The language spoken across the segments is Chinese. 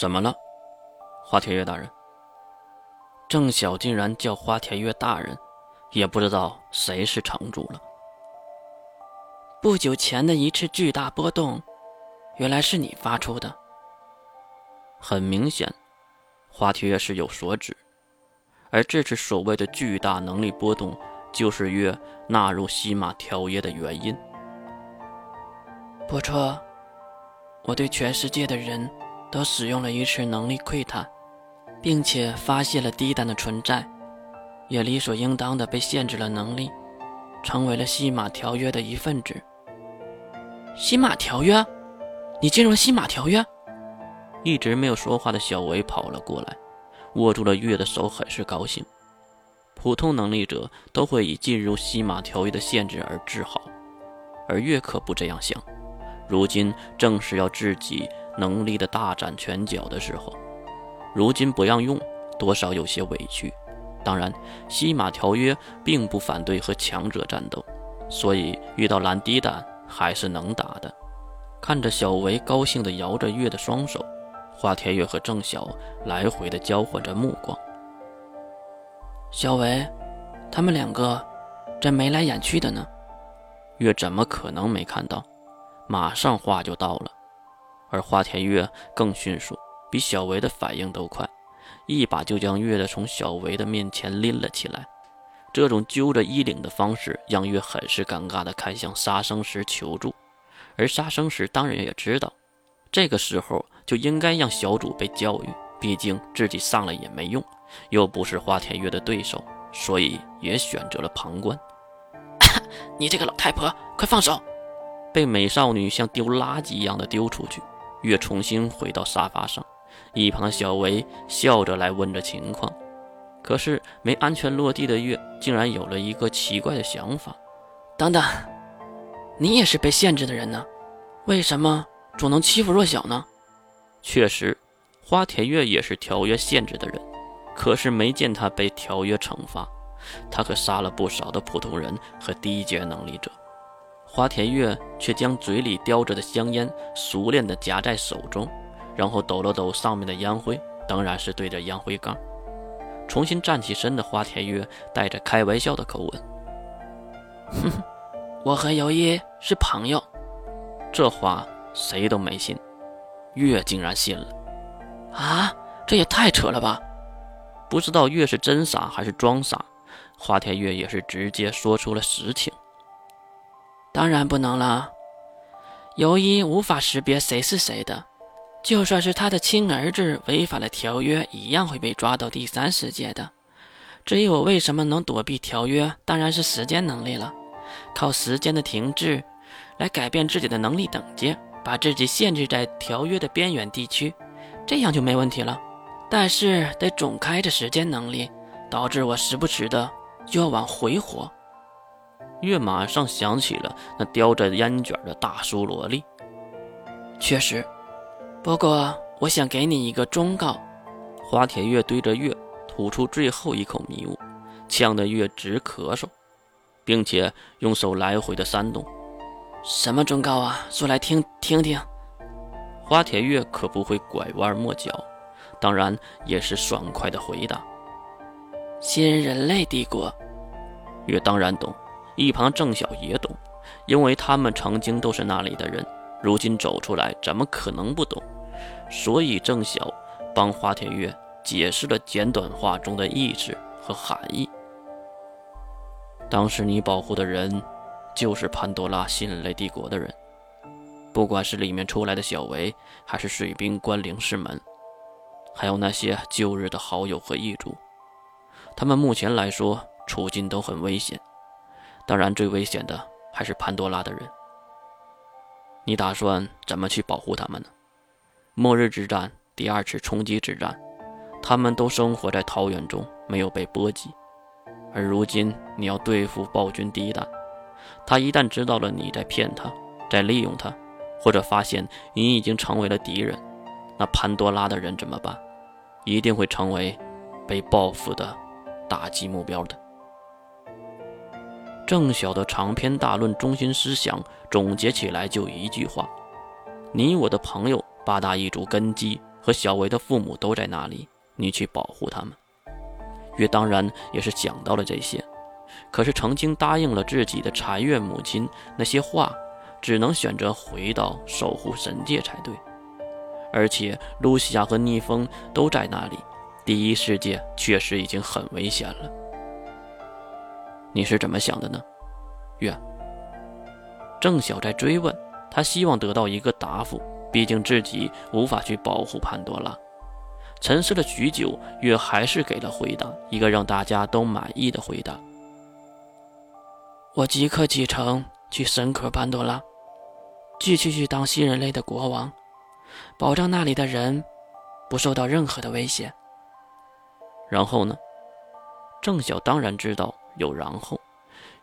怎么了，花田月大人？郑晓竟然叫花田月大人，也不知道谁是城主了。不久前的一次巨大波动，原来是你发出的。很明显，花田月是有所指，而这次所谓的巨大能力波动，就是月纳入西马条约的原因。不错，我对全世界的人都使用了一次能力窥探。并且发现了低蛋的存在，也理所应当的被限制了能力，成为了西马条约的一份子。西马条约，你进入了西马条约？一直没有说话的小维跑了过来，握住了月的手，很是高兴。普通能力者都会以进入西马条约的限制而自豪，而月可不这样想。如今正是要自己能力的大展拳脚的时候。如今不让用，多少有些委屈。当然，西马条约并不反对和强者战斗，所以遇到蓝滴蛋还是能打的。看着小维高兴地摇着月的双手，花田月和郑晓来回地交换着目光。小维，他们两个这眉来眼去的呢？月怎么可能没看到？马上话就到了，而花田月更迅速。比小维的反应都快，一把就将月的从小维的面前拎了起来。这种揪着衣领的方式，让月很是尴尬的看向杀生石求助。而杀生石当然也知道，这个时候就应该让小主被教育，毕竟自己上了也没用，又不是花田月的对手，所以也选择了旁观。你这个老太婆，快放手！被美少女像丢垃圾一样的丢出去，月重新回到沙发上。一旁的小维笑着来问着情况，可是没安全落地的月竟然有了一个奇怪的想法：等等，你也是被限制的人呢，为什么总能欺负弱小呢？确实，花田月也是条约限制的人，可是没见他被条约惩罚，他可杀了不少的普通人和低阶能力者。花田月却将嘴里叼着的香烟熟练地夹在手中。然后抖了抖上面的烟灰，当然是对着烟灰缸。重新站起身的花田月带着开玩笑的口吻：“哼，我和尤一是朋友。”这话谁都没信，月竟然信了。啊，这也太扯了吧！不知道月是真傻还是装傻，花田月也是直接说出了实情。当然不能了，尤一无法识别谁是谁的。就算是他的亲儿子违反了条约，一样会被抓到第三世界的。至于我为什么能躲避条约，当然是时间能力了。靠时间的停滞来改变自己的能力等级，把自己限制在条约的边缘地区，这样就没问题了。但是得总开着时间能力，导致我时不时的就要往回活。月马上想起了那叼着烟卷的大叔萝莉，确实。不过，我想给你一个忠告。花铁月对着月吐出最后一口迷雾，呛得月直咳嗽，并且用手来回的扇动。什么忠告啊？说来听听听。花铁月可不会拐弯抹角，当然也是爽快的回答：“新人类帝国。”月当然懂，一旁郑晓也懂，因为他们曾经都是那里的人。如今走出来，怎么可能不懂？所以郑晓帮花田月解释了简短话中的意思和含义。当时你保护的人，就是潘多拉新人类帝国的人，不管是里面出来的小维，还是水兵关灵师们，还有那些旧日的好友和异族，他们目前来说处境都很危险。当然，最危险的还是潘多拉的人。你打算怎么去保护他们呢？末日之战，第二次冲击之战，他们都生活在桃源中，没有被波及。而如今你要对付暴君第一弹，他一旦知道了你在骗他，在利用他，或者发现你已经成为了敌人，那潘多拉的人怎么办？一定会成为被报复的打击目标的。郑晓的长篇大论中心思想总结起来就一句话：你我的朋友，八大一族根基和小维的父母都在那里，你去保护他们。月当然也是想到了这些，可是曾经答应了自己的残月母亲那些话，只能选择回到守护神界才对。而且露西亚和逆风都在那里，第一世界确实已经很危险了。你是怎么想的呢，月？郑晓在追问，他希望得到一个答复，毕竟自己无法去保护潘多拉。沉思了许久，月还是给了回答，一个让大家都满意的回答：“我即刻启程去神壳潘多拉，继续去当新人类的国王。”保障那里的人不受到任何的威胁。然后呢？郑晓当然知道有然后，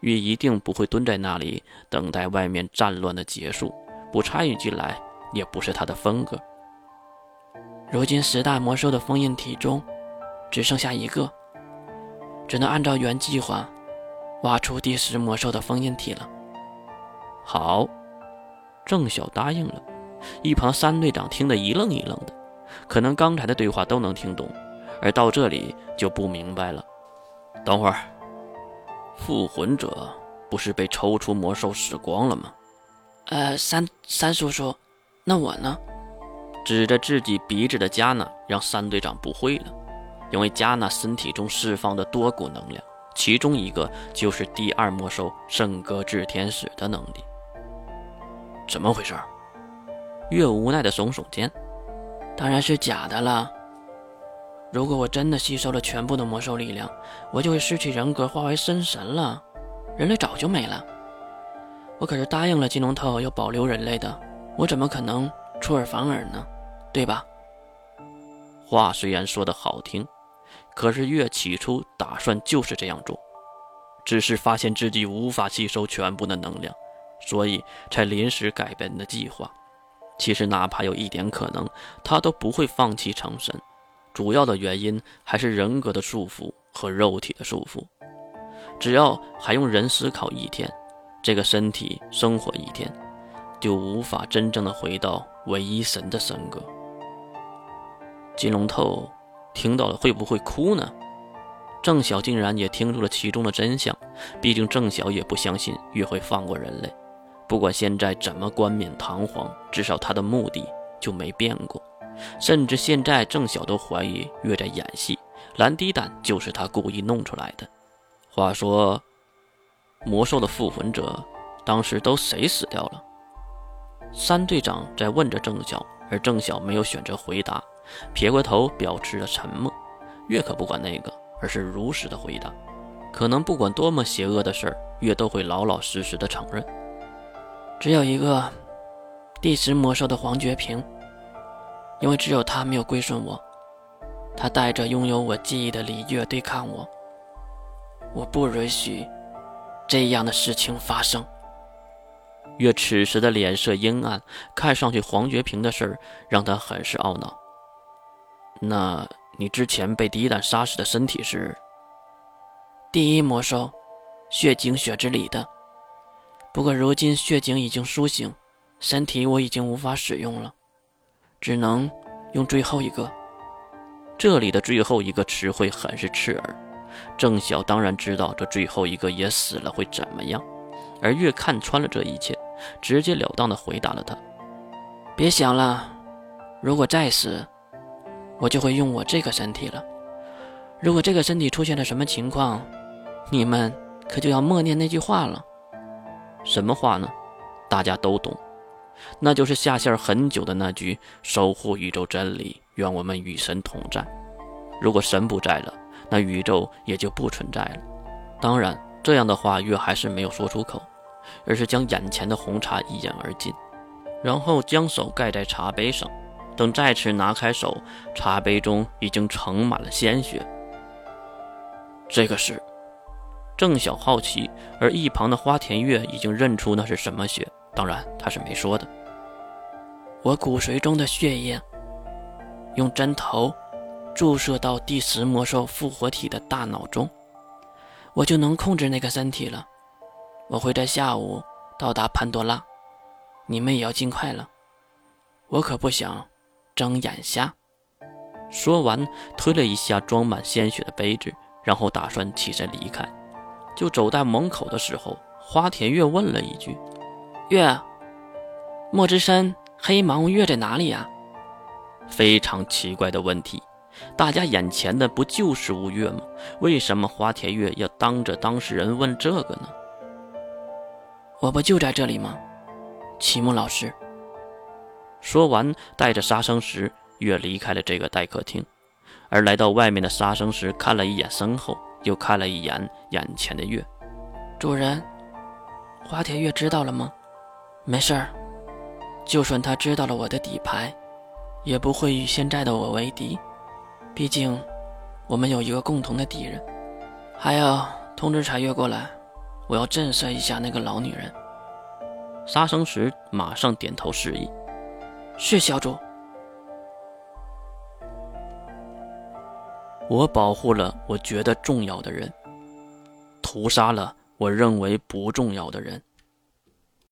玉一定不会蹲在那里等待外面战乱的结束，不参与进来也不是他的风格。如今十大魔兽的封印体中只剩下一个，只能按照原计划挖出第十魔兽的封印体了。好，郑晓答应了。一旁三队长听得一愣一愣的，可能刚才的对话都能听懂，而到这里就不明白了。等会儿，复魂者不是被抽出魔兽死光了吗？呃，三三叔叔，那我呢？指着自己鼻子的加纳让三队长不会了，因为加纳身体中释放的多股能量，其中一个就是第二魔兽圣歌炽天使的能力。怎么回事？越无奈的耸耸肩，当然是假的了。如果我真的吸收了全部的魔兽力量，我就会失去人格，化为深神了，人类早就没了。我可是答应了金龙头要保留人类的，我怎么可能出尔反尔呢？对吧？话虽然说的好听，可是月起初打算就是这样做，只是发现自己无法吸收全部的能量，所以才临时改变的计划。其实，哪怕有一点可能，他都不会放弃成神。主要的原因还是人格的束缚和肉体的束缚。只要还用人思考一天，这个身体生活一天，就无法真正的回到唯一神的神格。金龙头听到了会不会哭呢？郑晓竟然也听出了其中的真相。毕竟郑晓也不相信月会放过人类。不管现在怎么冠冕堂皇，至少他的目的就没变过。甚至现在郑晓都怀疑月在演戏，蓝滴胆就是他故意弄出来的。话说，魔兽的复魂者当时都谁死掉了？三队长在问着郑晓，而郑晓没有选择回答，撇过头表示了沉默。月可不管那个，而是如实的回答。可能不管多么邪恶的事儿，月都会老老实实的承认。只有一个第十魔兽的黄觉平，因为只有他没有归顺我，他带着拥有我记忆的李月对抗我，我不允许这样的事情发生。月此时的脸色阴暗，看上去黄觉平的事儿让他很是懊恼。那你之前被第一弹杀死的身体是第一魔兽血井血之里的。不过如今血井已经苏醒，身体我已经无法使用了，只能用最后一个。这里的最后一个词汇很是刺耳。郑晓当然知道这最后一个也死了会怎么样，而月看穿了这一切，直截了当的回答了他：“别想了，如果再死，我就会用我这个身体了。如果这个身体出现了什么情况，你们可就要默念那句话了。”什么话呢？大家都懂，那就是下线很久的那句“守护宇宙真理，愿我们与神同在”。如果神不在了，那宇宙也就不存在了。当然，这样的话月还是没有说出口，而是将眼前的红茶一饮而尽，然后将手盖在茶杯上。等再次拿开手，茶杯中已经盛满了鲜血。这个是。郑晓好奇，而一旁的花田月已经认出那是什么血，当然他是没说的。我骨髓中的血液，用针头注射到第十魔兽复活体的大脑中，我就能控制那个身体了。我会在下午到达潘多拉，你们也要尽快了。我可不想睁眼瞎。说完，推了一下装满鲜血的杯子，然后打算起身离开。就走到门口的时候，花田月问了一句：“月，墨之山黑芒月在哪里呀？”非常奇怪的问题。大家眼前的不就是吴越吗？为什么花田月要当着当事人问这个呢？我不就在这里吗？齐木老师说完，带着杀生石月离开了这个待客厅，而来到外面的杀生石看了一眼身后，又看了一眼眼前的月。主人，花田月知道了吗？没事儿，就算他知道了我的底牌，也不会与现在的我为敌。毕竟，我们有一个共同的敌人。还有通知柴月过来，我要震慑一下那个老女人。杀生石马上点头示意：“是小主。”我保护了我觉得重要的人，屠杀了我认为不重要的人。